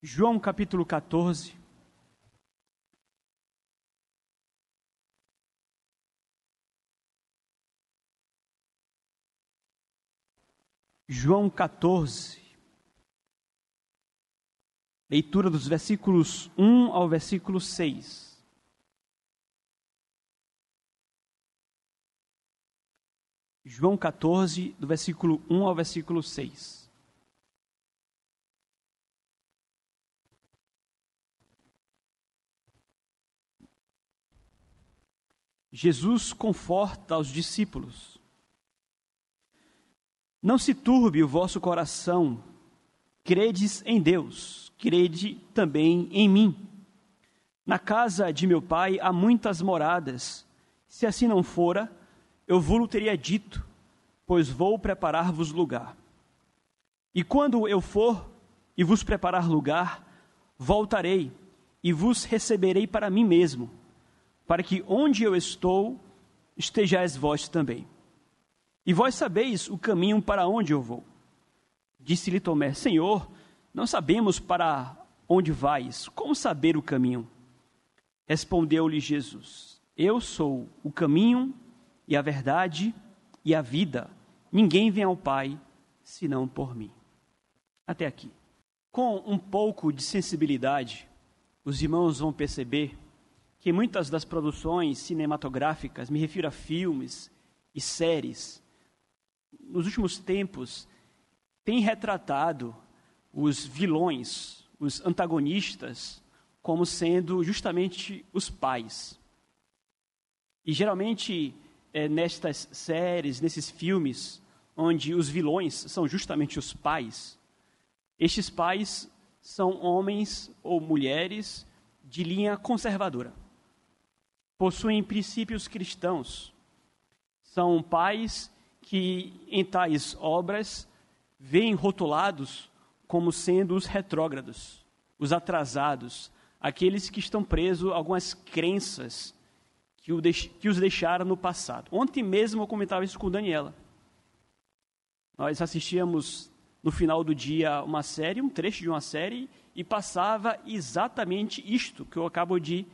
João capítulo 14. João 14. Leitura dos versículos 1 ao versículo 6. João 14, do versículo 1 ao versículo 6. Jesus conforta os discípulos. Não se turbe o vosso coração, credes em Deus, crede também em mim. Na casa de meu pai há muitas moradas. Se assim não fora, eu vou-lo teria dito, pois vou preparar-vos lugar. E quando eu for e vos preparar lugar, voltarei e vos receberei para mim mesmo para que onde eu estou estejais vós também. E vós sabeis o caminho para onde eu vou. Disse-lhe Tomé: Senhor, não sabemos para onde vais, como saber o caminho? Respondeu-lhe Jesus: Eu sou o caminho e a verdade e a vida. Ninguém vem ao Pai senão por mim. Até aqui. Com um pouco de sensibilidade, os irmãos vão perceber que muitas das produções cinematográficas, me refiro a filmes e séries, nos últimos tempos, têm retratado os vilões, os antagonistas, como sendo justamente os pais. E geralmente, é, nestas séries, nesses filmes, onde os vilões são justamente os pais, estes pais são homens ou mulheres de linha conservadora possuem princípios cristãos. São pais que, em tais obras, veem rotulados como sendo os retrógrados, os atrasados, aqueles que estão presos a algumas crenças que, que os deixaram no passado. Ontem mesmo eu comentava isso com Daniela. Nós assistíamos no final do dia uma série, um trecho de uma série, e passava exatamente isto que eu acabo de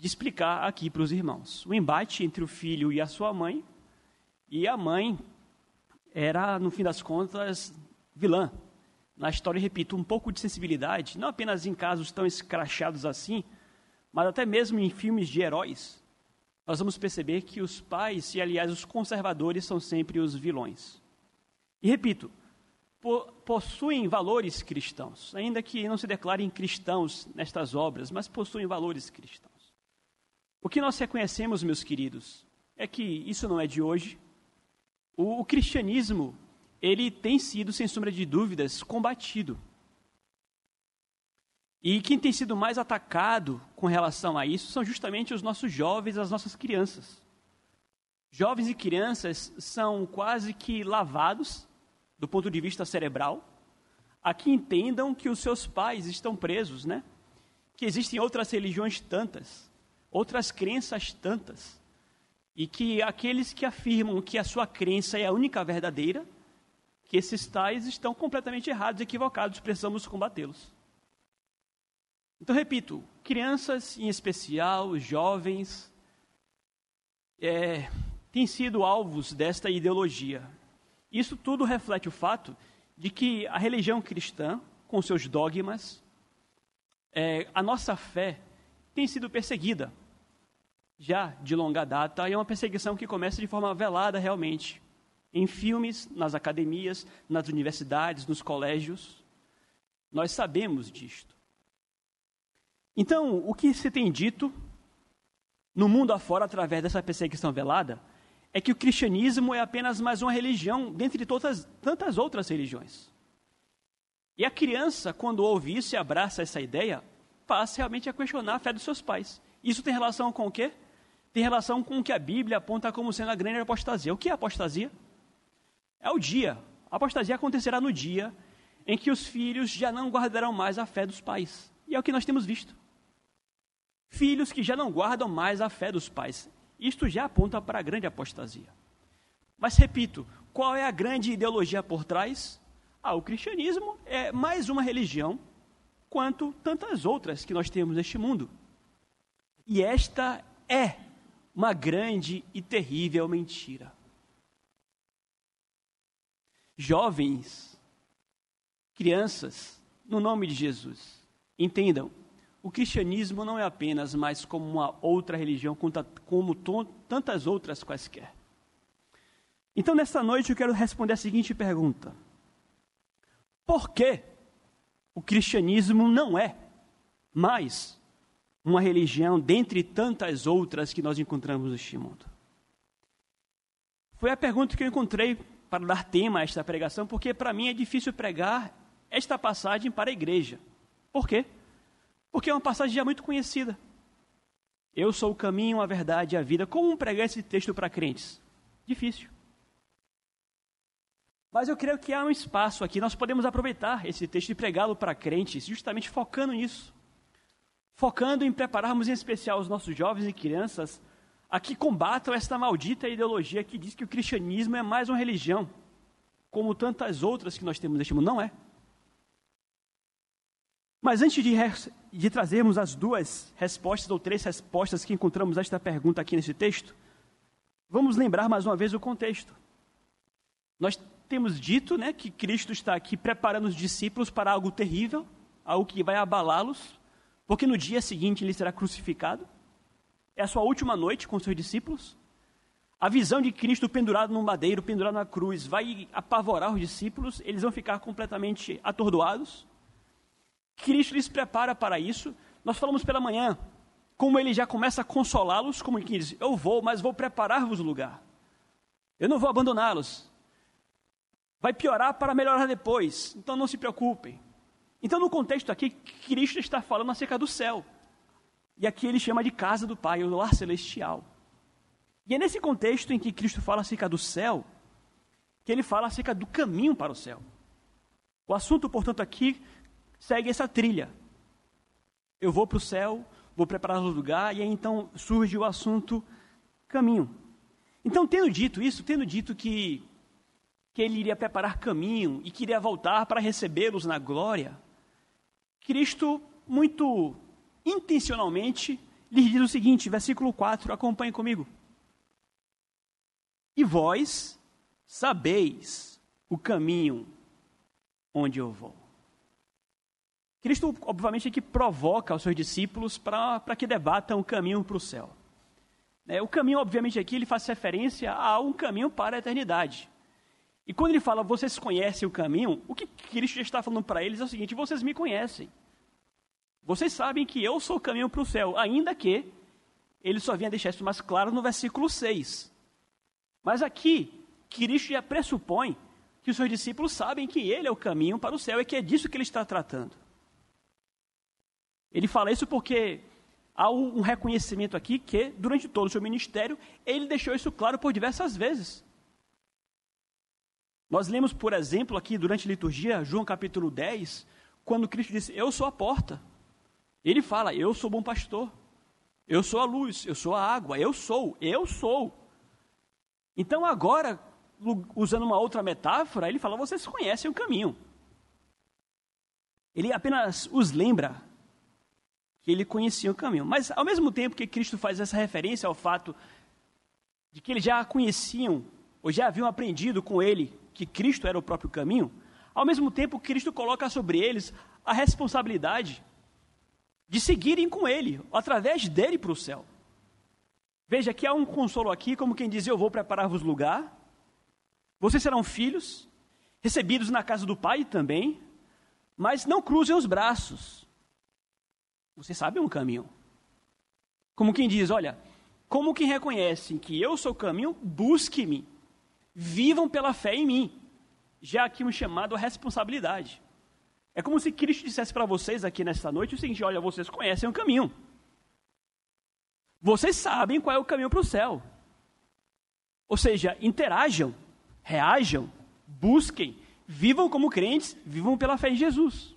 de explicar aqui para os irmãos. O embate entre o filho e a sua mãe, e a mãe era, no fim das contas, vilã. Na história, repito, um pouco de sensibilidade, não apenas em casos tão escrachados assim, mas até mesmo em filmes de heróis. Nós vamos perceber que os pais, e aliás os conservadores, são sempre os vilões. E repito, po possuem valores cristãos, ainda que não se declarem cristãos nestas obras, mas possuem valores cristãos. O que nós reconhecemos, meus queridos, é que isso não é de hoje. O, o cristianismo, ele tem sido, sem sombra de dúvidas, combatido. E quem tem sido mais atacado com relação a isso são justamente os nossos jovens, as nossas crianças. Jovens e crianças são quase que lavados do ponto de vista cerebral, a que entendam que os seus pais estão presos, né? Que existem outras religiões tantas outras crenças tantas. E que aqueles que afirmam que a sua crença é a única verdadeira, que esses tais estão completamente errados, equivocados, precisamos combatê-los. Então, repito, crianças em especial, jovens, é, têm sido alvos desta ideologia. Isso tudo reflete o fato de que a religião cristã, com seus dogmas, é, a nossa fé tem sido perseguida já de longa data e é uma perseguição que começa de forma velada realmente. Em filmes, nas academias, nas universidades, nos colégios. Nós sabemos disto. Então, o que se tem dito no mundo afora através dessa perseguição velada é que o cristianismo é apenas mais uma religião dentre todas, tantas outras religiões. E a criança, quando ouve isso e abraça essa ideia, passa realmente a questionar a fé dos seus pais. Isso tem relação com o quê? Tem relação com o que a Bíblia aponta como sendo a grande apostasia. O que é apostasia? É o dia. A apostasia acontecerá no dia em que os filhos já não guardarão mais a fé dos pais. E é o que nós temos visto. Filhos que já não guardam mais a fé dos pais. Isto já aponta para a grande apostasia. Mas repito, qual é a grande ideologia por trás? Ah, o cristianismo é mais uma religião quanto tantas outras que nós temos neste mundo. E esta é uma grande e terrível mentira. Jovens, crianças, no nome de Jesus, entendam, o cristianismo não é apenas mais como uma outra religião, como tantas outras quaisquer. Então, nesta noite, eu quero responder a seguinte pergunta: Por que o cristianismo não é mais uma religião dentre tantas outras que nós encontramos neste mundo? Foi a pergunta que eu encontrei para dar tema a esta pregação, porque para mim é difícil pregar esta passagem para a igreja. Por quê? Porque é uma passagem já muito conhecida. Eu sou o caminho, a verdade e a vida. Como pregar esse texto para crentes? Difícil. Mas eu creio que há um espaço aqui, nós podemos aproveitar esse texto e pregá-lo para crentes, justamente focando nisso. Focando em prepararmos em especial os nossos jovens e crianças a que combatam esta maldita ideologia que diz que o cristianismo é mais uma religião, como tantas outras que nós temos neste mundo. Não é. Mas antes de, de trazermos as duas respostas ou três respostas que encontramos a esta pergunta aqui nesse texto, vamos lembrar mais uma vez o contexto. Nós temos dito né, que Cristo está aqui preparando os discípulos para algo terrível, algo que vai abalá-los, porque no dia seguinte ele será crucificado. É a sua última noite com seus discípulos. A visão de Cristo pendurado num madeiro, pendurado na cruz, vai apavorar os discípulos, eles vão ficar completamente atordoados. Cristo lhes prepara para isso. Nós falamos pela manhã, como ele já começa a consolá-los, como ele diz: Eu vou, mas vou preparar-vos o lugar. Eu não vou abandoná-los. Vai piorar para melhorar depois. Então não se preocupem. Então, no contexto aqui, Cristo está falando acerca do céu. E aqui ele chama de casa do Pai, o lar celestial. E é nesse contexto em que Cristo fala acerca do céu, que ele fala acerca do caminho para o céu. O assunto, portanto, aqui segue essa trilha. Eu vou para o céu, vou preparar o lugar, e aí então surge o assunto caminho. Então, tendo dito isso, tendo dito que que ele iria preparar caminho e queria voltar para recebê-los na glória, Cristo, muito intencionalmente, lhes diz o seguinte, versículo 4, acompanhe comigo. E vós sabeis o caminho onde eu vou. Cristo, obviamente, é que provoca os seus discípulos para que debatam o caminho para o céu. É, o caminho, obviamente, aqui ele faz referência a um caminho para a eternidade. E quando ele fala, vocês conhecem o caminho, o que Cristo já está falando para eles é o seguinte: vocês me conhecem. Vocês sabem que eu sou o caminho para o céu, ainda que ele só vinha deixar isso mais claro no versículo 6. Mas aqui, Cristo já pressupõe que os seus discípulos sabem que ele é o caminho para o céu e que é disso que ele está tratando. Ele fala isso porque há um reconhecimento aqui que, durante todo o seu ministério, ele deixou isso claro por diversas vezes. Nós lemos, por exemplo, aqui durante a liturgia, João capítulo 10, quando Cristo disse: Eu sou a porta. Ele fala: Eu sou bom pastor. Eu sou a luz, eu sou a água, eu sou, eu sou. Então agora, usando uma outra metáfora, ele fala: Vocês conhecem o caminho. Ele apenas os lembra que ele conhecia o caminho. Mas ao mesmo tempo que Cristo faz essa referência ao fato de que eles já conheciam, ou já haviam aprendido com ele que Cristo era o próprio caminho, ao mesmo tempo Cristo coloca sobre eles a responsabilidade de seguirem com Ele, através dele para o céu. Veja que há um consolo aqui, como quem diz: Eu vou preparar-vos lugar, vocês serão filhos, recebidos na casa do Pai também, mas não cruzem os braços. Vocês sabem um caminho. Como quem diz: Olha, como quem reconhece que eu sou o caminho, busque-me vivam pela fé em mim. Já aqui um chamado à responsabilidade. É como se Cristo dissesse para vocês aqui nesta noite o seguinte: olha, vocês conhecem o caminho. Vocês sabem qual é o caminho para o céu. Ou seja, interajam, reajam, busquem, vivam como crentes, vivam pela fé em Jesus.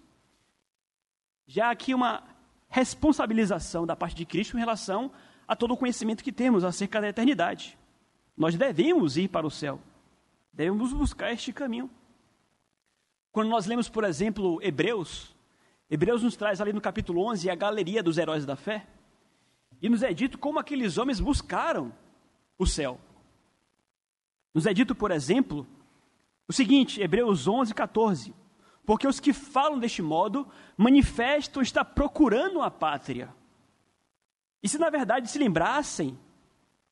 Já aqui uma responsabilização da parte de Cristo em relação a todo o conhecimento que temos acerca da eternidade. Nós devemos ir para o céu. Devemos buscar este caminho. Quando nós lemos, por exemplo, Hebreus, Hebreus nos traz ali no capítulo 11 a galeria dos heróis da fé. E nos é dito como aqueles homens buscaram o céu. Nos é dito, por exemplo, o seguinte, Hebreus 11, 14. Porque os que falam deste modo manifestam estar procurando a pátria. E se na verdade se lembrassem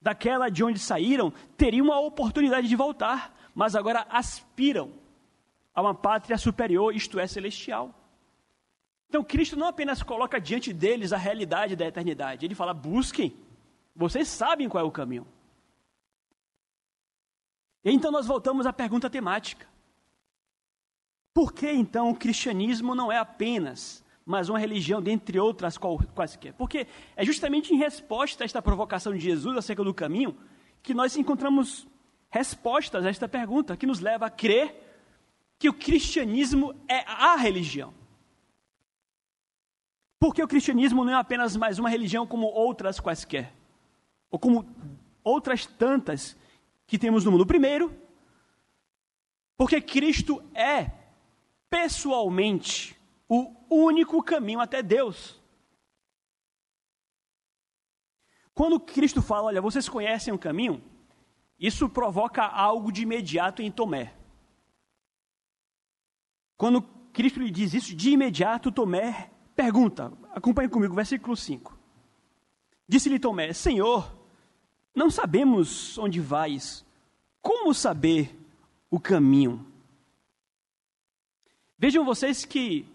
daquela de onde saíram, teriam a oportunidade de voltar, mas agora aspiram a uma pátria superior, isto é, celestial. Então Cristo não apenas coloca diante deles a realidade da eternidade, ele fala: busquem, vocês sabem qual é o caminho. E então nós voltamos à pergunta temática. Por que então o cristianismo não é apenas mais uma religião dentre outras quaisquer? Porque é justamente em resposta a esta provocação de Jesus acerca do caminho que nós encontramos respostas a esta pergunta, que nos leva a crer que o cristianismo é a religião. Porque o cristianismo não é apenas mais uma religião como outras quaisquer, ou como outras tantas que temos no mundo. Primeiro, porque Cristo é pessoalmente o único caminho até Deus. Quando Cristo fala, olha, vocês conhecem o caminho, isso provoca algo de imediato em Tomé. Quando Cristo lhe diz isso, de imediato Tomé pergunta, acompanhe comigo, versículo 5. Disse-lhe Tomé: Senhor, não sabemos onde vais. Como saber o caminho? Vejam vocês que,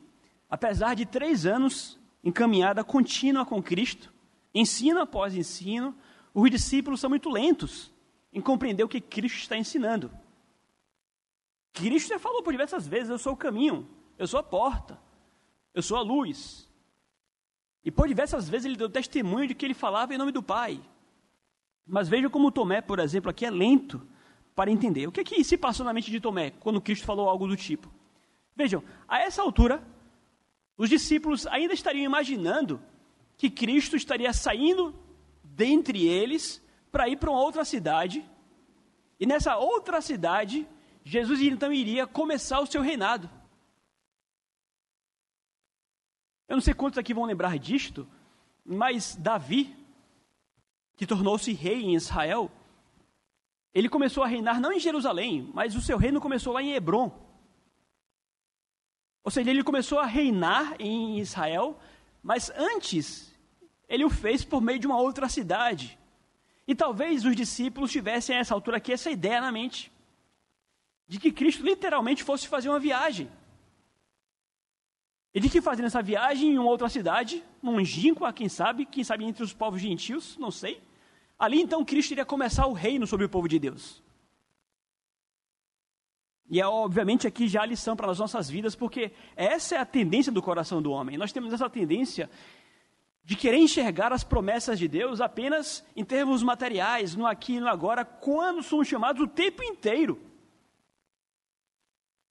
apesar de três anos em caminhada contínua com Cristo, ensino após ensino, os discípulos são muito lentos em compreender o que Cristo está ensinando. Cristo já falou por diversas vezes: Eu sou o caminho, eu sou a porta, eu sou a luz. E por diversas vezes ele deu testemunho de que ele falava em nome do Pai. Mas veja como Tomé, por exemplo, aqui é lento para entender. O que, é que se passou na mente de Tomé quando Cristo falou algo do tipo? Vejam, a essa altura, os discípulos ainda estariam imaginando que Cristo estaria saindo dentre eles para ir para uma outra cidade, e nessa outra cidade, Jesus então iria começar o seu reinado. Eu não sei quantos aqui vão lembrar disto, mas Davi, que tornou-se rei em Israel, ele começou a reinar não em Jerusalém, mas o seu reino começou lá em Hebron. Ou seja, ele começou a reinar em Israel, mas antes ele o fez por meio de uma outra cidade. E talvez os discípulos tivessem a essa altura aqui essa ideia na mente de que Cristo literalmente fosse fazer uma viagem. E de que fazendo essa viagem em uma outra cidade, longínqua, quem sabe, quem sabe entre os povos gentios, não sei, Ali então Cristo iria começar o reino sobre o povo de Deus. E é obviamente aqui já a lição para as nossas vidas, porque essa é a tendência do coração do homem. Nós temos essa tendência de querer enxergar as promessas de Deus apenas em termos materiais, no aqui e no agora, quando somos chamados o tempo inteiro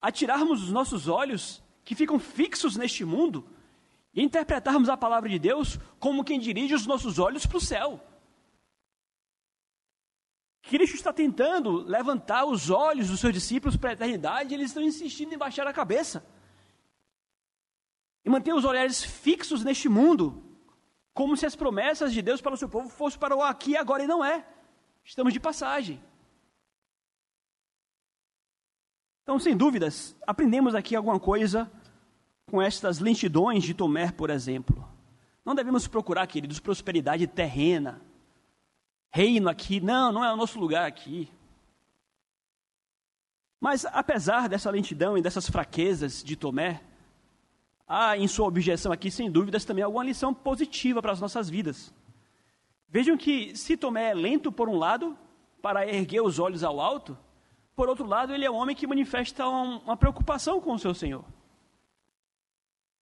a tirarmos os nossos olhos que ficam fixos neste mundo e interpretarmos a palavra de Deus como quem dirige os nossos olhos para o céu. Cristo está tentando levantar os olhos dos seus discípulos para a eternidade, e eles estão insistindo em baixar a cabeça. E manter os olhares fixos neste mundo, como se as promessas de Deus para o seu povo fossem para o aqui e agora, e não é. Estamos de passagem. Então, sem dúvidas, aprendemos aqui alguma coisa com estas lentidões de Tomé, por exemplo. Não devemos procurar, queridos, prosperidade terrena, reino aqui. Não, não é o nosso lugar aqui. Mas apesar dessa lentidão e dessas fraquezas de Tomé, há em sua objeção aqui, sem dúvidas, também alguma lição positiva para as nossas vidas. Vejam que se Tomé é lento por um lado, para erguer os olhos ao alto, por outro lado, ele é um homem que manifesta uma preocupação com o seu Senhor.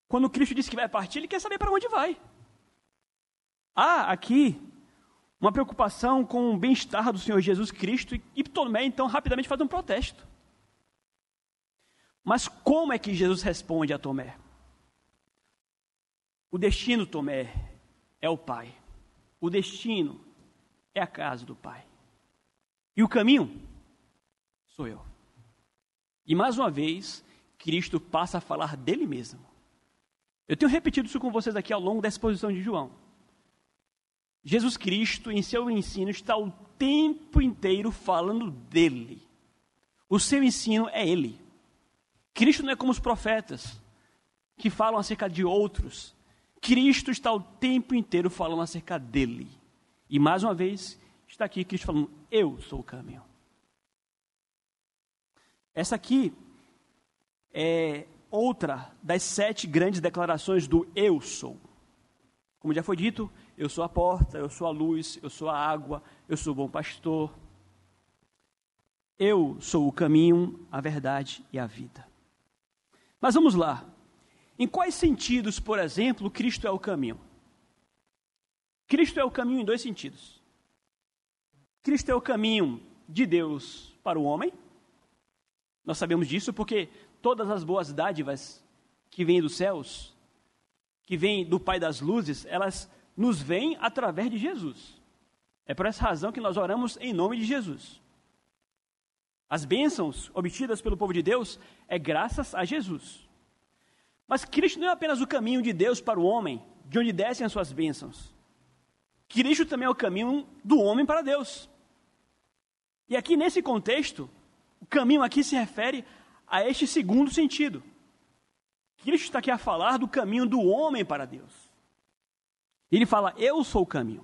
Quando Cristo diz que vai partir, ele quer saber para onde vai. Há aqui uma preocupação com o bem-estar do Senhor Jesus Cristo, e Tomé então rapidamente faz um protesto. Mas como é que Jesus responde a Tomé? O destino, Tomé, é o Pai. O destino é a casa do Pai. E o caminho sou eu. E mais uma vez, Cristo passa a falar dele mesmo. Eu tenho repetido isso com vocês aqui ao longo da exposição de João. Jesus Cristo, em seu ensino, está o tempo inteiro falando dele. O seu ensino é ele. Cristo não é como os profetas, que falam acerca de outros. Cristo está o tempo inteiro falando acerca dele. E mais uma vez, está aqui Cristo falando: Eu sou o caminho. Essa aqui é outra das sete grandes declarações do Eu sou. Como já foi dito, eu sou a porta, eu sou a luz, eu sou a água, eu sou o bom pastor. Eu sou o caminho, a verdade e a vida. Mas vamos lá. Em quais sentidos, por exemplo, Cristo é o caminho? Cristo é o caminho em dois sentidos. Cristo é o caminho de Deus para o homem. Nós sabemos disso porque todas as boas dádivas que vêm dos céus, que vêm do Pai das luzes, elas nos vêm através de Jesus. É por essa razão que nós oramos em nome de Jesus. As bênçãos obtidas pelo povo de Deus é graças a Jesus. Mas Cristo não é apenas o caminho de Deus para o homem, de onde descem as suas bênçãos. Cristo também é o caminho do homem para Deus. E aqui nesse contexto, o caminho aqui se refere a este segundo sentido. Cristo está aqui a falar do caminho do homem para Deus. Ele fala: Eu sou o caminho.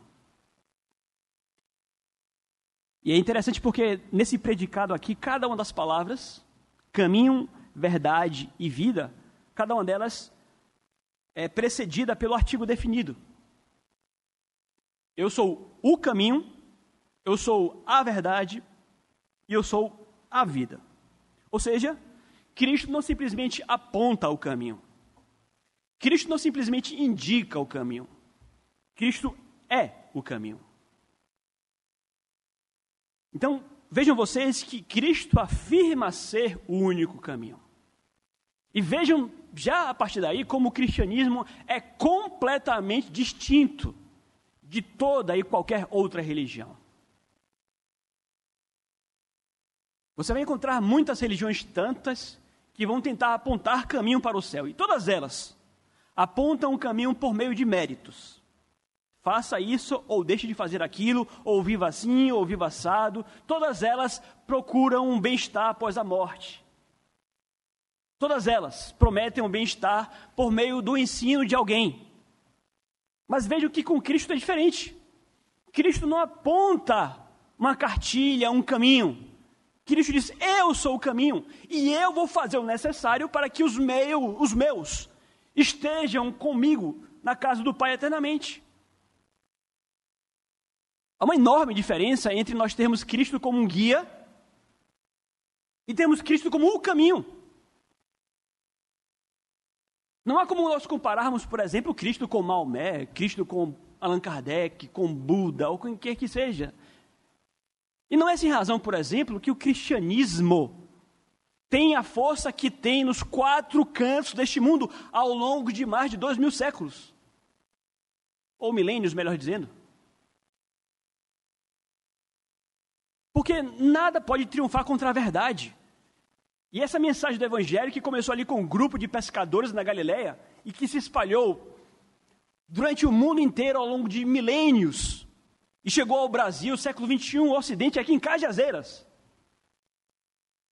E é interessante porque nesse predicado aqui, cada uma das palavras, caminho, verdade e vida, cada uma delas é precedida pelo artigo definido. Eu sou o caminho, eu sou a verdade e eu sou a vida. Ou seja, Cristo não simplesmente aponta o caminho. Cristo não simplesmente indica o caminho. Cristo é o caminho. Então, vejam vocês que Cristo afirma ser o único caminho. E vejam já a partir daí como o cristianismo é completamente distinto de toda e qualquer outra religião. Você vai encontrar muitas religiões tantas que vão tentar apontar caminho para o céu, e todas elas apontam o caminho por meio de méritos. Faça isso, ou deixe de fazer aquilo, ou viva assim, ou viva assado. Todas elas procuram um bem-estar após a morte. Todas elas prometem um bem-estar por meio do ensino de alguém. Mas veja que com Cristo é diferente. Cristo não aponta uma cartilha, um caminho. Cristo diz: Eu sou o caminho e eu vou fazer o necessário para que os, os meus estejam comigo na casa do Pai eternamente. Há uma enorme diferença entre nós termos Cristo como um guia e termos Cristo como o caminho. Não há como nós compararmos, por exemplo, Cristo com Maomé, Cristo com Allan Kardec, com Buda, ou com quem que seja. E não é sem razão, por exemplo, que o cristianismo tem a força que tem nos quatro cantos deste mundo ao longo de mais de dois mil séculos. Ou milênios, melhor dizendo. Porque nada pode triunfar contra a verdade. E essa mensagem do Evangelho, que começou ali com um grupo de pescadores na Galileia e que se espalhou durante o mundo inteiro ao longo de milênios e chegou ao Brasil, século 21, o Ocidente, aqui em Cajazeiras.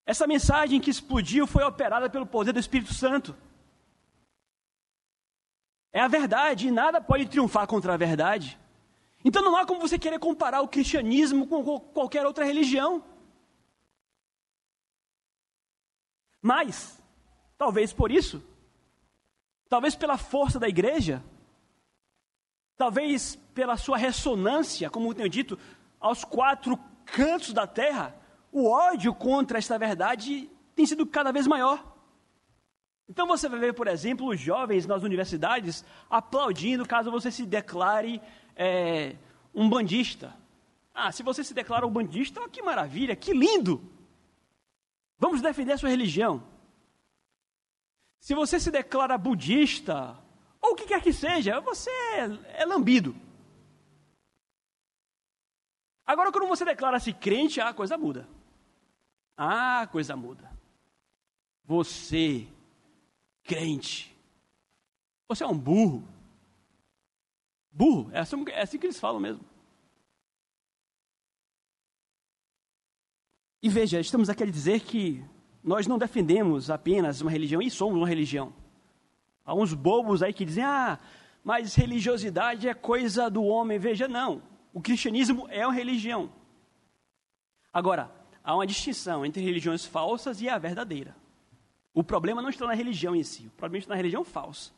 Essa mensagem que explodiu foi operada pelo poder do Espírito Santo. É a verdade e nada pode triunfar contra a verdade. Então não há como você querer comparar o cristianismo com qualquer outra religião. Mas, talvez por isso, talvez pela força da igreja, talvez pela sua ressonância, como eu tenho dito, aos quatro cantos da terra, o ódio contra esta verdade tem sido cada vez maior. Então você vai ver, por exemplo, os jovens nas universidades aplaudindo caso você se declare é, um bandista. Ah, se você se declara um bandista, que maravilha, que lindo! Vamos defender a sua religião. Se você se declara budista, ou o que quer que seja, você é, é lambido. Agora, quando você declara-se crente, a coisa muda. Ah, coisa muda. Você, crente, Você é um burro. Burro, é assim, é assim que eles falam mesmo. E veja, estamos aqui a dizer que nós não defendemos apenas uma religião e somos uma religião. Há uns bobos aí que dizem, ah, mas religiosidade é coisa do homem. Veja, não. O cristianismo é uma religião. Agora, há uma distinção entre religiões falsas e a verdadeira. O problema não está na religião em si, o problema está na religião falsa.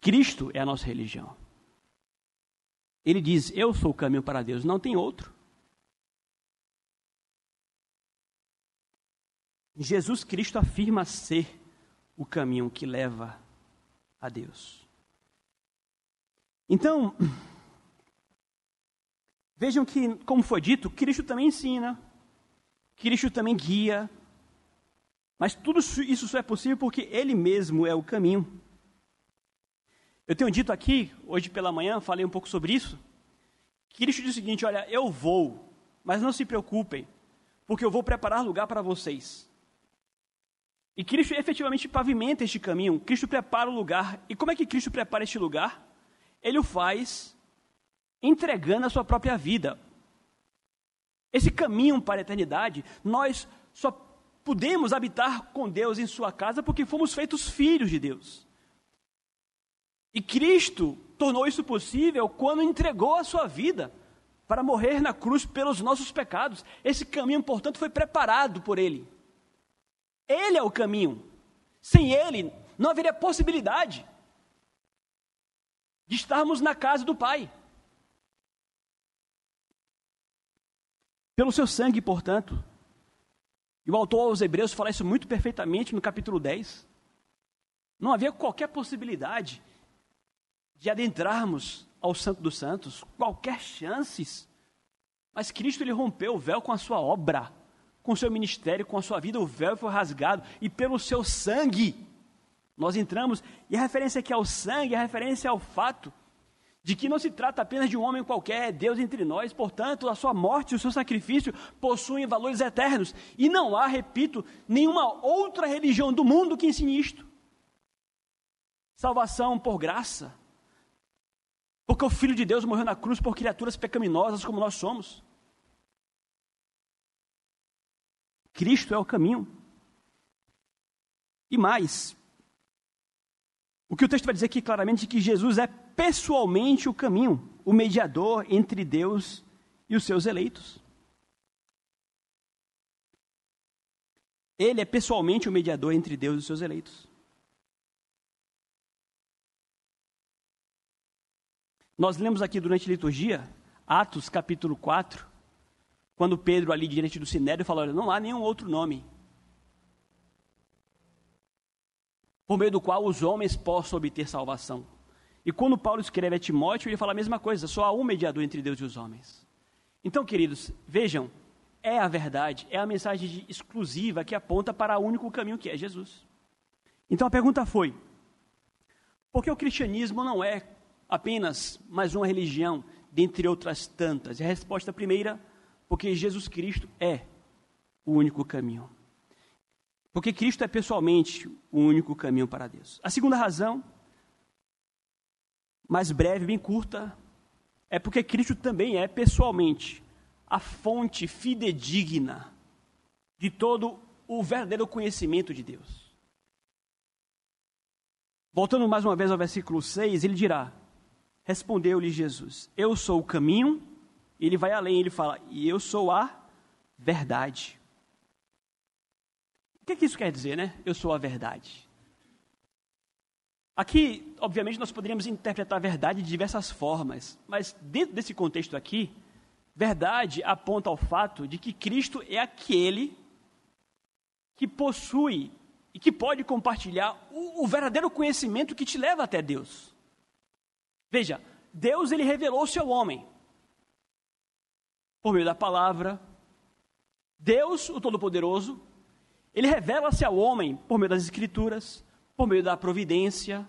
Cristo é a nossa religião. Ele diz: Eu sou o caminho para Deus, não tem outro. Jesus Cristo afirma ser o caminho que leva a Deus. Então, vejam que, como foi dito, Cristo também ensina, Cristo também guia, mas tudo isso só é possível porque Ele mesmo é o caminho. Eu tenho dito aqui, hoje pela manhã, falei um pouco sobre isso. Cristo diz o seguinte: Olha, eu vou, mas não se preocupem, porque eu vou preparar lugar para vocês. E Cristo efetivamente pavimenta este caminho, Cristo prepara o lugar. E como é que Cristo prepara este lugar? Ele o faz entregando a sua própria vida. Esse caminho para a eternidade, nós só podemos habitar com Deus em sua casa porque fomos feitos filhos de Deus. E Cristo tornou isso possível quando entregou a sua vida para morrer na cruz pelos nossos pecados. Esse caminho, portanto, foi preparado por Ele. Ele é o caminho. Sem Ele, não haveria possibilidade de estarmos na casa do Pai. Pelo seu sangue, portanto. E o autor aos Hebreus fala isso muito perfeitamente no capítulo 10. Não havia qualquer possibilidade de adentrarmos ao Santo dos Santos, qualquer chances. Mas Cristo ele rompeu o véu com a sua obra com o seu ministério, com a sua vida, o véu foi rasgado e pelo seu sangue nós entramos. E a referência aqui ao sangue, a referência ao fato de que não se trata apenas de um homem qualquer, é Deus entre nós, portanto, a sua morte e o seu sacrifício possuem valores eternos. E não há, repito, nenhuma outra religião do mundo que ensine isto. Salvação por graça. Porque o Filho de Deus morreu na cruz por criaturas pecaminosas como nós somos. Cristo é o caminho. E mais, o que o texto vai dizer aqui claramente é que Jesus é pessoalmente o caminho, o mediador entre Deus e os seus eleitos. Ele é pessoalmente o mediador entre Deus e os seus eleitos. Nós lemos aqui durante a liturgia, Atos capítulo 4, quando Pedro, ali diante do sinédrio, falou: Olha, não há nenhum outro nome por meio do qual os homens possam obter salvação. E quando Paulo escreve a Timóteo, ele fala a mesma coisa: só há um mediador entre Deus e os homens. Então, queridos, vejam, é a verdade, é a mensagem exclusiva que aponta para o único caminho que é Jesus. Então a pergunta foi: por que o cristianismo não é apenas mais uma religião, dentre outras tantas? E a resposta primeira porque Jesus Cristo é o único caminho. Porque Cristo é pessoalmente o único caminho para Deus. A segunda razão, mais breve, bem curta, é porque Cristo também é pessoalmente a fonte fidedigna de todo o verdadeiro conhecimento de Deus. Voltando mais uma vez ao versículo 6, ele dirá: Respondeu-lhe Jesus: Eu sou o caminho, ele vai além, ele fala, e eu sou a verdade. O que, é que isso quer dizer, né? Eu sou a verdade. Aqui, obviamente, nós poderíamos interpretar a verdade de diversas formas, mas dentro desse contexto aqui, verdade aponta ao fato de que Cristo é aquele que possui e que pode compartilhar o, o verdadeiro conhecimento que te leva até Deus. Veja, Deus ele revelou-se ao homem por meio da palavra. Deus, o Todo-Poderoso, ele revela-se ao homem por meio das Escrituras, por meio da providência.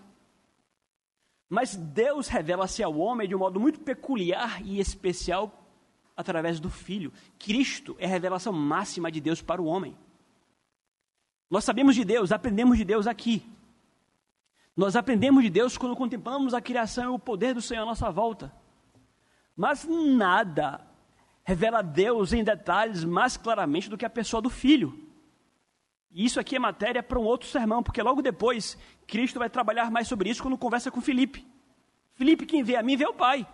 Mas Deus revela-se ao homem de um modo muito peculiar e especial através do Filho. Cristo é a revelação máxima de Deus para o homem. Nós sabemos de Deus, aprendemos de Deus aqui. Nós aprendemos de Deus quando contemplamos a criação e o poder do Senhor à nossa volta. Mas nada revela Deus em detalhes mais claramente do que a pessoa do Filho. E isso aqui é matéria para um outro sermão, porque logo depois Cristo vai trabalhar mais sobre isso quando conversa com Filipe. Filipe, quem vê a mim, vê o Pai.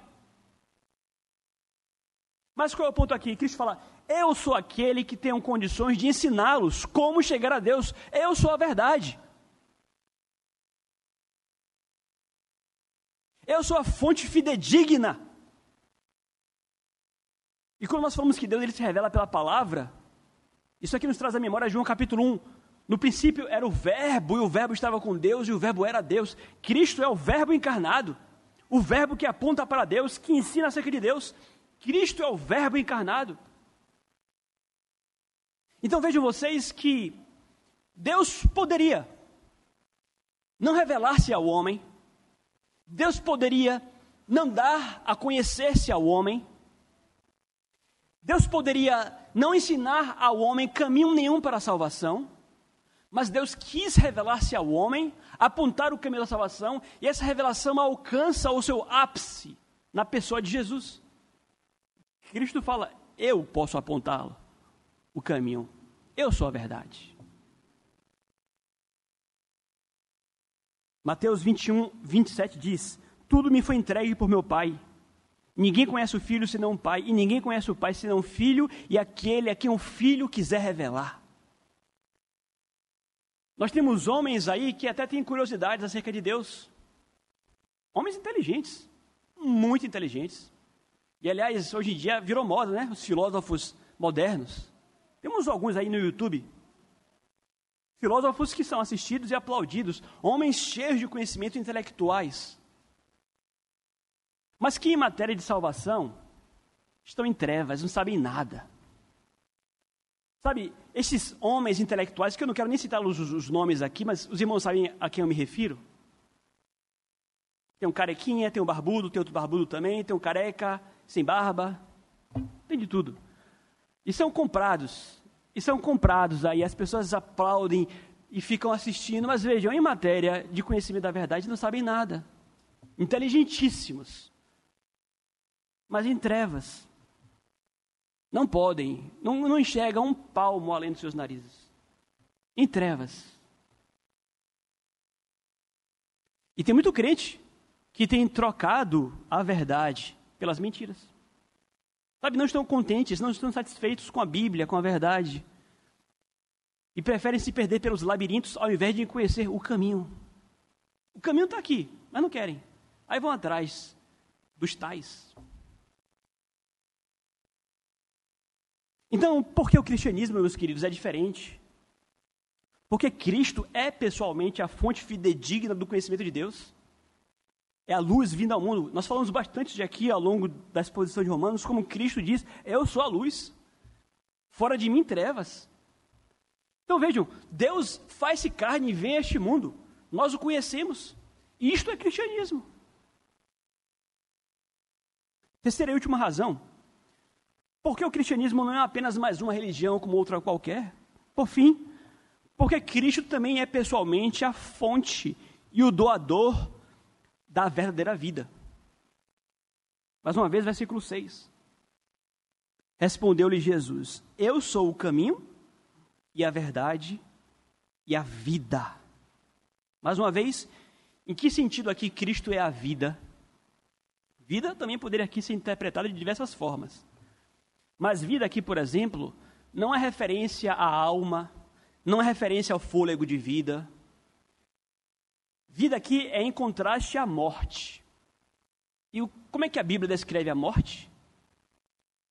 Mas qual é o ponto aqui? Cristo fala: Eu sou aquele que tenho condições de ensiná-los como chegar a Deus. Eu sou a verdade. Eu sou a fonte fidedigna. E quando nós falamos que Deus ele se revela pela palavra, isso aqui nos traz a memória João capítulo 1. No princípio era o Verbo, e o Verbo estava com Deus, e o Verbo era Deus. Cristo é o Verbo encarnado, o Verbo que aponta para Deus, que ensina acerca de Deus. Cristo é o Verbo encarnado. Então vejam vocês que Deus poderia não revelar-se ao homem, Deus poderia não dar a conhecer-se ao homem, Deus poderia não ensinar ao homem caminho nenhum para a salvação, mas Deus quis revelar-se ao homem, apontar o caminho da salvação, e essa revelação alcança o seu ápice na pessoa de Jesus. Cristo fala: Eu posso apontá-lo, o caminho, eu sou a verdade. Mateus 21, 27 diz: Tudo me foi entregue por meu Pai. Ninguém conhece o filho senão o pai, e ninguém conhece o pai senão o filho e aquele a quem o filho quiser revelar. Nós temos homens aí que até têm curiosidades acerca de Deus. Homens inteligentes, muito inteligentes. E aliás, hoje em dia virou moda, né? Os filósofos modernos. Temos alguns aí no YouTube. Filósofos que são assistidos e aplaudidos, homens cheios de conhecimento intelectuais mas que em matéria de salvação estão em trevas, não sabem nada. Sabe, esses homens intelectuais, que eu não quero nem citar os, os nomes aqui, mas os irmãos sabem a quem eu me refiro? Tem um carequinha, tem um barbudo, tem outro barbudo também, tem um careca, sem barba, tem de tudo. E são comprados, e são comprados aí, as pessoas aplaudem e ficam assistindo, mas vejam, em matéria de conhecimento da verdade, não sabem nada. Inteligentíssimos mas em trevas. Não podem, não, não enxergam um palmo além dos seus narizes. Em trevas. E tem muito crente que tem trocado a verdade pelas mentiras. Sabe, não estão contentes, não estão satisfeitos com a Bíblia, com a verdade. E preferem se perder pelos labirintos ao invés de conhecer o caminho. O caminho está aqui, mas não querem. Aí vão atrás dos tais. Então, por que o cristianismo, meus queridos, é diferente? Porque Cristo é pessoalmente a fonte fidedigna do conhecimento de Deus. É a luz vinda ao mundo. Nós falamos bastante de aqui ao longo da exposição de Romanos, como Cristo diz: Eu sou a luz, fora de mim trevas. Então vejam, Deus faz-se carne e vem a este mundo. Nós o conhecemos. Isto é cristianismo. Terceira e última razão porque o cristianismo não é apenas mais uma religião como outra qualquer. Por fim, porque Cristo também é pessoalmente a fonte e o doador da verdadeira vida. Mais uma vez, versículo 6. Respondeu-lhe Jesus: Eu sou o caminho e a verdade e a vida. Mais uma vez, em que sentido aqui Cristo é a vida? Vida também poderia aqui ser interpretada de diversas formas. Mas vida aqui, por exemplo, não é referência à alma, não é referência ao fôlego de vida. Vida aqui é em contraste à morte. E o, como é que a Bíblia descreve a morte?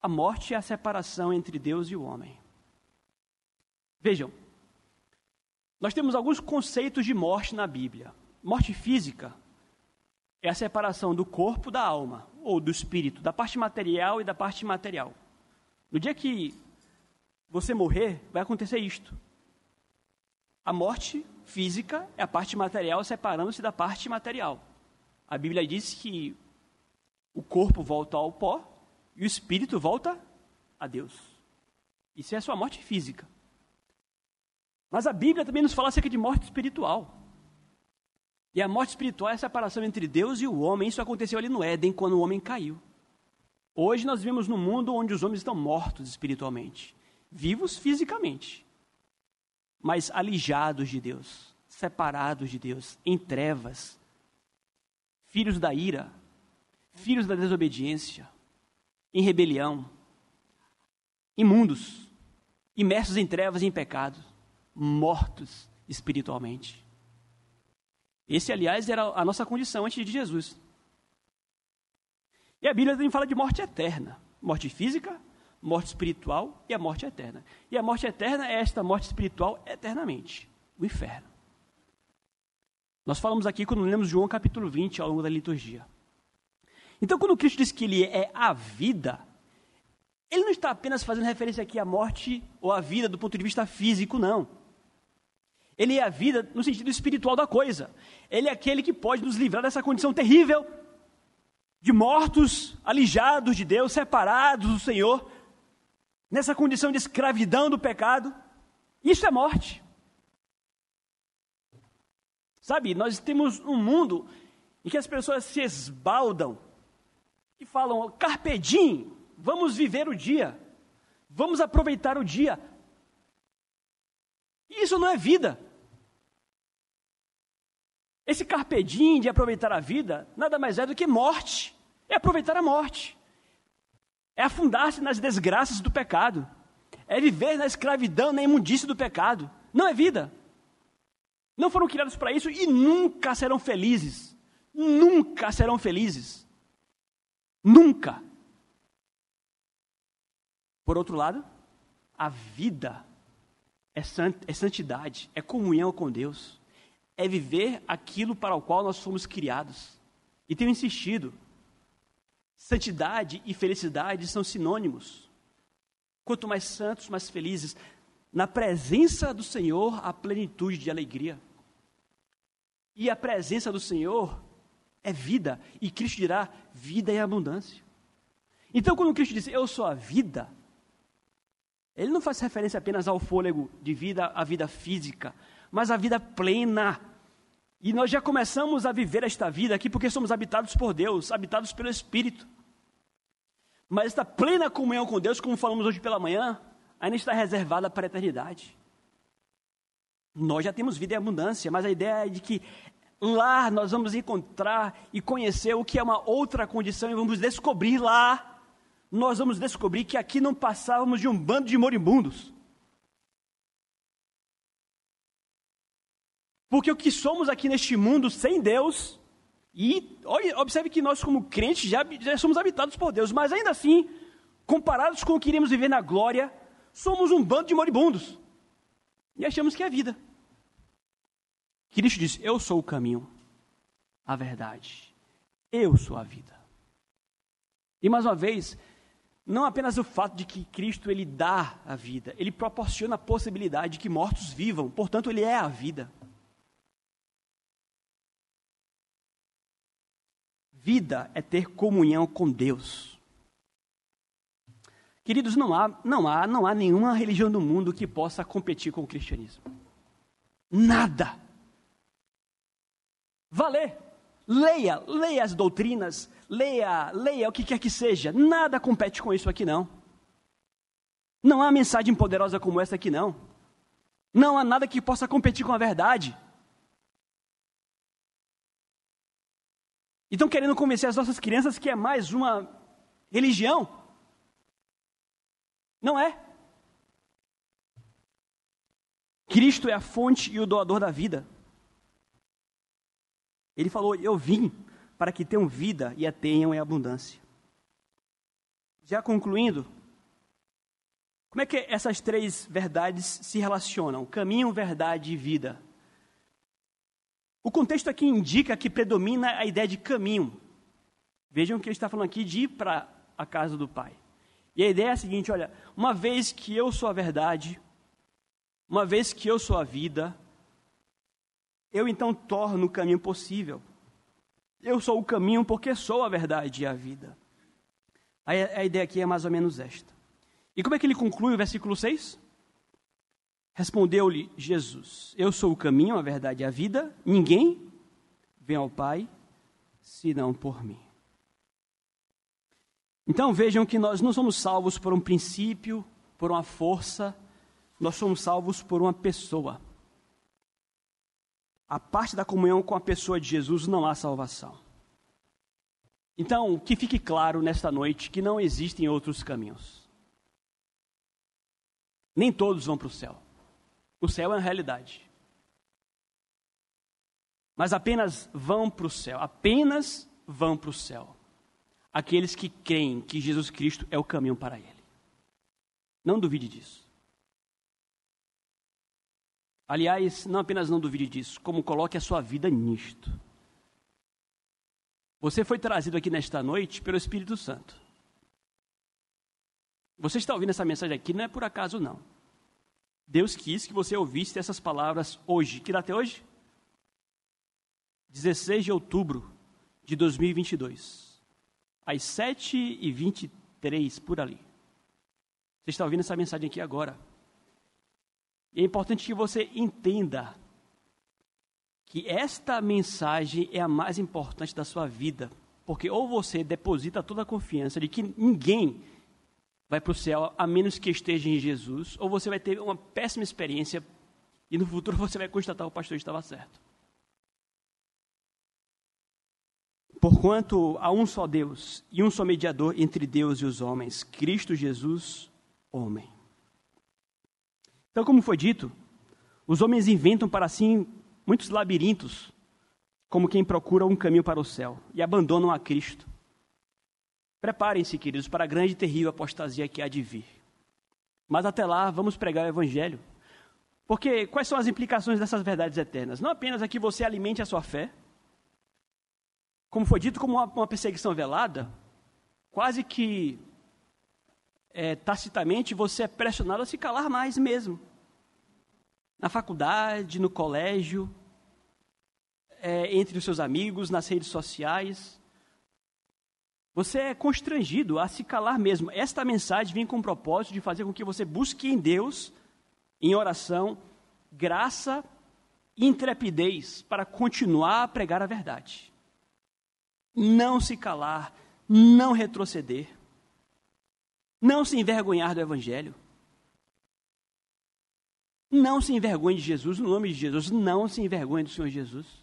A morte é a separação entre Deus e o homem. Vejam, nós temos alguns conceitos de morte na Bíblia. Morte física é a separação do corpo da alma, ou do espírito, da parte material e da parte imaterial. No dia que você morrer, vai acontecer isto. A morte física é a parte material separando-se da parte material. A Bíblia diz que o corpo volta ao pó e o espírito volta a Deus. Isso é a sua morte física. Mas a Bíblia também nos fala acerca de morte espiritual. E a morte espiritual é a separação entre Deus e o homem. Isso aconteceu ali no Éden, quando o homem caiu. Hoje nós vivemos num mundo onde os homens estão mortos espiritualmente, vivos fisicamente, mas alijados de Deus, separados de Deus, em trevas, filhos da ira, filhos da desobediência, em rebelião, imundos, imersos em trevas e em pecado, mortos espiritualmente. Esse, aliás, era a nossa condição antes de Jesus. E a Bíblia também fala de morte eterna: morte física, morte espiritual e a morte eterna. E a morte eterna é esta morte espiritual eternamente o inferno. Nós falamos aqui quando lemos João capítulo 20 ao longo da liturgia. Então, quando Cristo diz que Ele é a vida, Ele não está apenas fazendo referência aqui à morte ou à vida do ponto de vista físico, não. Ele é a vida no sentido espiritual da coisa. Ele é aquele que pode nos livrar dessa condição terrível de mortos, alijados de Deus, separados do Senhor, nessa condição de escravidão do pecado. Isso é morte. Sabe, nós temos um mundo em que as pessoas se esbaldam e falam, carpedim, vamos viver o dia, vamos aproveitar o dia. Isso não é vida. Esse carpedim de aproveitar a vida nada mais é do que morte. É aproveitar a morte. É afundar-se nas desgraças do pecado. É viver na escravidão, na imundícia do pecado. Não é vida. Não foram criados para isso e nunca serão felizes. Nunca serão felizes. Nunca. Por outro lado, a vida é, é santidade, é comunhão com Deus é viver aquilo para o qual nós fomos criados. E tenho insistido: santidade e felicidade são sinônimos. Quanto mais santos, mais felizes. Na presença do Senhor, a plenitude de alegria. E a presença do Senhor é vida. E Cristo dirá: vida e abundância. Então, quando Cristo diz, Eu sou a vida, ele não faz referência apenas ao fôlego de vida, à vida física, mas a vida plena. E nós já começamos a viver esta vida aqui porque somos habitados por Deus, habitados pelo Espírito. Mas esta plena comunhão com Deus, como falamos hoje pela manhã, ainda está reservada para a eternidade. Nós já temos vida em abundância, mas a ideia é de que lá nós vamos encontrar e conhecer o que é uma outra condição e vamos descobrir lá. Nós vamos descobrir que aqui não passávamos de um bando de moribundos. Porque o que somos aqui neste mundo sem Deus, e observe que nós, como crentes, já, já somos habitados por Deus, mas ainda assim, comparados com o que iremos viver na glória, somos um bando de moribundos. E achamos que é vida. Cristo diz: Eu sou o caminho, a verdade, eu sou a vida. E mais uma vez, não apenas o fato de que Cristo ele dá a vida, ele proporciona a possibilidade de que mortos vivam, portanto, ele é a vida. Vida é ter comunhão com Deus. Queridos, não há, não há, não há nenhuma religião no mundo que possa competir com o cristianismo. Nada. Valer. Leia, leia as doutrinas, leia, leia o que quer que seja. Nada compete com isso aqui não. Não há mensagem poderosa como essa aqui não. Não há nada que possa competir com a verdade. E estão querendo convencer as nossas crianças que é mais uma religião. Não é. Cristo é a fonte e o doador da vida. Ele falou: Eu vim para que tenham vida e a tenham em abundância. Já concluindo, como é que essas três verdades se relacionam? Caminho, verdade e vida. O contexto aqui indica que predomina a ideia de caminho. Vejam que ele está falando aqui de ir para a casa do Pai. E a ideia é a seguinte: olha, uma vez que eu sou a verdade, uma vez que eu sou a vida, eu então torno o caminho possível. Eu sou o caminho porque sou a verdade e a vida. A, a ideia aqui é mais ou menos esta. E como é que ele conclui o versículo 6? Respondeu-lhe Jesus: Eu sou o caminho, a verdade e a vida. Ninguém vem ao Pai, senão por mim. Então vejam que nós não somos salvos por um princípio, por uma força, nós somos salvos por uma pessoa. A parte da comunhão com a pessoa de Jesus não há salvação. Então, que fique claro nesta noite que não existem outros caminhos. Nem todos vão para o céu. O céu é uma realidade. Mas apenas vão para o céu, apenas vão para o céu. Aqueles que creem que Jesus Cristo é o caminho para ele. Não duvide disso. Aliás, não apenas não duvide disso, como coloque a sua vida nisto. Você foi trazido aqui nesta noite pelo Espírito Santo. Você está ouvindo essa mensagem aqui não é por acaso, não. Deus quis que você ouvisse essas palavras hoje. Que data é hoje? 16 de outubro de 2022. Às 7h23, por ali. Você está ouvindo essa mensagem aqui agora. E é importante que você entenda que esta mensagem é a mais importante da sua vida, porque ou você deposita toda a confiança de que ninguém vai para o céu a menos que esteja em Jesus, ou você vai ter uma péssima experiência e no futuro você vai constatar que o pastor estava certo. Porquanto há um só Deus e um só mediador entre Deus e os homens, Cristo Jesus, homem. Então, como foi dito, os homens inventam para si muitos labirintos, como quem procura um caminho para o céu, e abandonam a Cristo. Preparem-se, queridos, para a grande e terrível apostasia que há de vir. Mas até lá, vamos pregar o Evangelho. Porque quais são as implicações dessas verdades eternas? Não apenas é que você alimente a sua fé, como foi dito, como uma, perseguição velada, quase que é, tacitamente você é pressionado a se calar mais mesmo na faculdade, no colégio, é, entre os seus amigos, nas redes sociais. Você é constrangido a se calar mesmo. Esta mensagem vem com o propósito de fazer com que você busque em Deus, em oração, graça e intrepidez para continuar a pregar a verdade. Não se calar, não retroceder, não se envergonhar do Evangelho. Não se envergonhe de Jesus, no nome de Jesus, não se envergonhe do Senhor Jesus.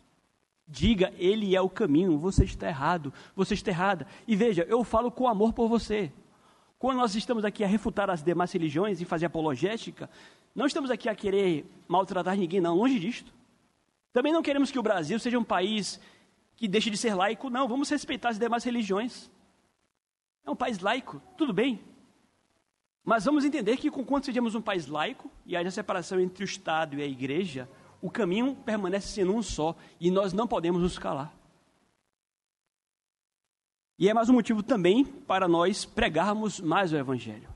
Diga, Ele é o caminho, você está errado, você está errada. E veja, eu falo com amor por você. Quando nós estamos aqui a refutar as demais religiões e fazer apologética, não estamos aqui a querer maltratar ninguém, não, longe disto. Também não queremos que o Brasil seja um país que deixe de ser laico, não, vamos respeitar as demais religiões. É um país laico, tudo bem, mas vamos entender que, quando sejamos um país laico e haja separação entre o Estado e a Igreja, o caminho permanece sendo um só e nós não podemos nos calar. E é mais um motivo também para nós pregarmos mais o Evangelho.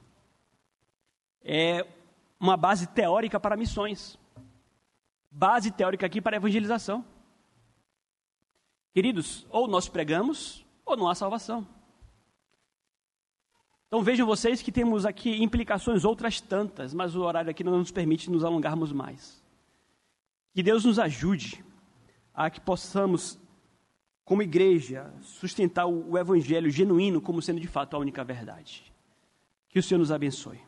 É uma base teórica para missões, base teórica aqui para evangelização. Queridos, ou nós pregamos ou não há salvação. Então vejam vocês que temos aqui implicações outras tantas, mas o horário aqui não nos permite nos alongarmos mais. Que Deus nos ajude a que possamos, como igreja, sustentar o, evangelho genuíno como sendo de fato a única verdade. Que o Senhor nos abençoe.